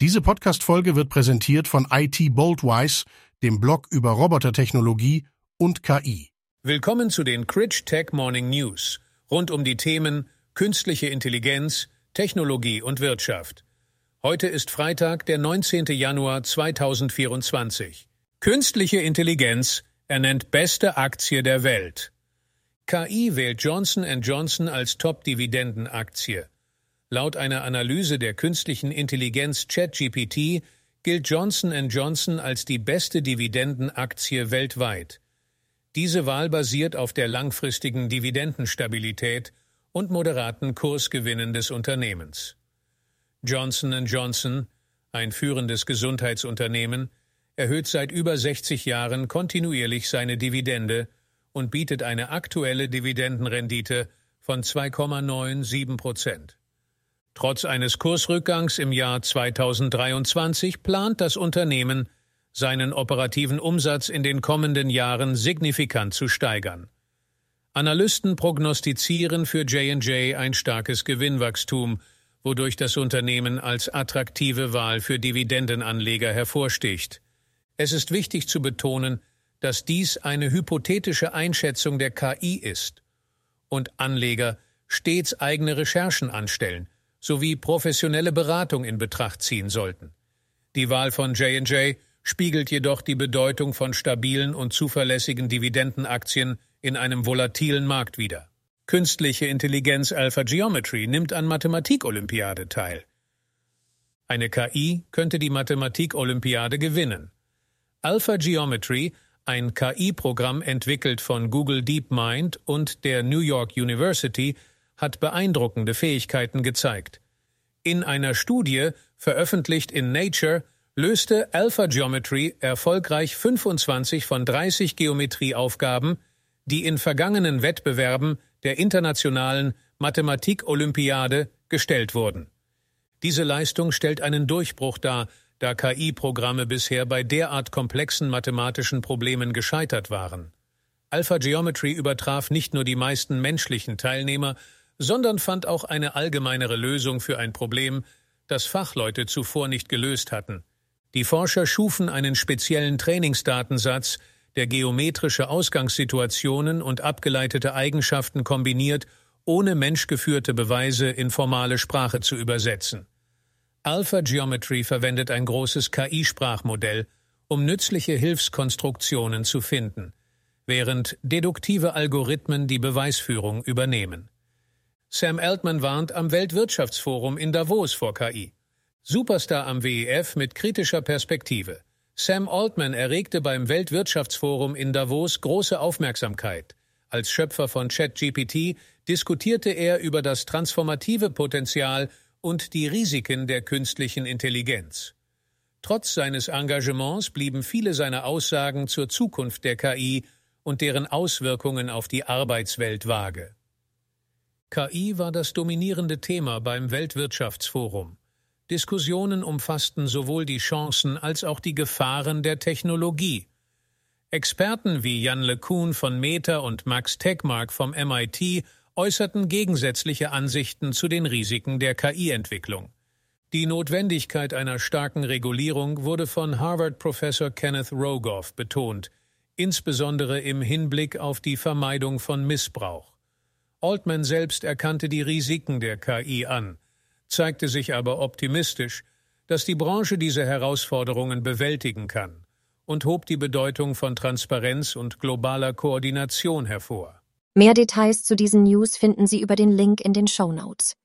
Diese Podcast-Folge wird präsentiert von IT Boldwise, dem Blog über Robotertechnologie und KI. Willkommen zu den Critch Tech Morning News rund um die Themen künstliche Intelligenz, Technologie und Wirtschaft. Heute ist Freitag, der 19. Januar 2024. Künstliche Intelligenz ernennt beste Aktie der Welt. KI wählt Johnson Johnson als Top-Dividendenaktie. Laut einer Analyse der künstlichen Intelligenz ChatGPT gilt Johnson Johnson als die beste Dividendenaktie weltweit. Diese Wahl basiert auf der langfristigen Dividendenstabilität und moderaten Kursgewinnen des Unternehmens. Johnson Johnson, ein führendes Gesundheitsunternehmen, erhöht seit über 60 Jahren kontinuierlich seine Dividende und bietet eine aktuelle Dividendenrendite von 2,97 Prozent. Trotz eines Kursrückgangs im Jahr 2023 plant das Unternehmen, seinen operativen Umsatz in den kommenden Jahren signifikant zu steigern. Analysten prognostizieren für J&J ein starkes Gewinnwachstum, wodurch das Unternehmen als attraktive Wahl für Dividendenanleger hervorsticht. Es ist wichtig zu betonen, dass dies eine hypothetische Einschätzung der KI ist und Anleger stets eigene Recherchen anstellen, sowie professionelle Beratung in Betracht ziehen sollten. Die Wahl von J&J spiegelt jedoch die Bedeutung von stabilen und zuverlässigen Dividendenaktien in einem volatilen Markt wider. Künstliche Intelligenz Alpha Geometry nimmt an Mathematik-Olympiade teil. Eine KI könnte die Mathematik-Olympiade gewinnen. Alpha Geometry, ein KI-Programm entwickelt von Google DeepMind und der New York University, hat beeindruckende Fähigkeiten gezeigt. In einer Studie, veröffentlicht in Nature, löste Alpha Geometry erfolgreich 25 von 30 Geometrieaufgaben, die in vergangenen Wettbewerben der internationalen Mathematik-Olympiade gestellt wurden. Diese Leistung stellt einen Durchbruch dar, da KI-Programme bisher bei derart komplexen mathematischen Problemen gescheitert waren. Alpha Geometry übertraf nicht nur die meisten menschlichen Teilnehmer, sondern fand auch eine allgemeinere Lösung für ein Problem, das Fachleute zuvor nicht gelöst hatten. Die Forscher schufen einen speziellen Trainingsdatensatz, der geometrische Ausgangssituationen und abgeleitete Eigenschaften kombiniert, ohne menschgeführte Beweise in formale Sprache zu übersetzen. Alpha Geometry verwendet ein großes KI-Sprachmodell, um nützliche Hilfskonstruktionen zu finden, während deduktive Algorithmen die Beweisführung übernehmen. Sam Altman warnt am Weltwirtschaftsforum in Davos vor KI. Superstar am WEF mit kritischer Perspektive. Sam Altman erregte beim Weltwirtschaftsforum in Davos große Aufmerksamkeit. Als Schöpfer von ChatGPT diskutierte er über das transformative Potenzial und die Risiken der künstlichen Intelligenz. Trotz seines Engagements blieben viele seiner Aussagen zur Zukunft der KI und deren Auswirkungen auf die Arbeitswelt vage. KI war das dominierende Thema beim Weltwirtschaftsforum. Diskussionen umfassten sowohl die Chancen als auch die Gefahren der Technologie. Experten wie Jan LeCun von Meta und Max Tegmark vom MIT äußerten gegensätzliche Ansichten zu den Risiken der KI-Entwicklung. Die Notwendigkeit einer starken Regulierung wurde von Harvard-Professor Kenneth Rogoff betont, insbesondere im Hinblick auf die Vermeidung von Missbrauch. Altman selbst erkannte die Risiken der KI an, zeigte sich aber optimistisch, dass die Branche diese Herausforderungen bewältigen kann und hob die Bedeutung von Transparenz und globaler Koordination hervor. Mehr Details zu diesen News finden Sie über den Link in den Show Notes.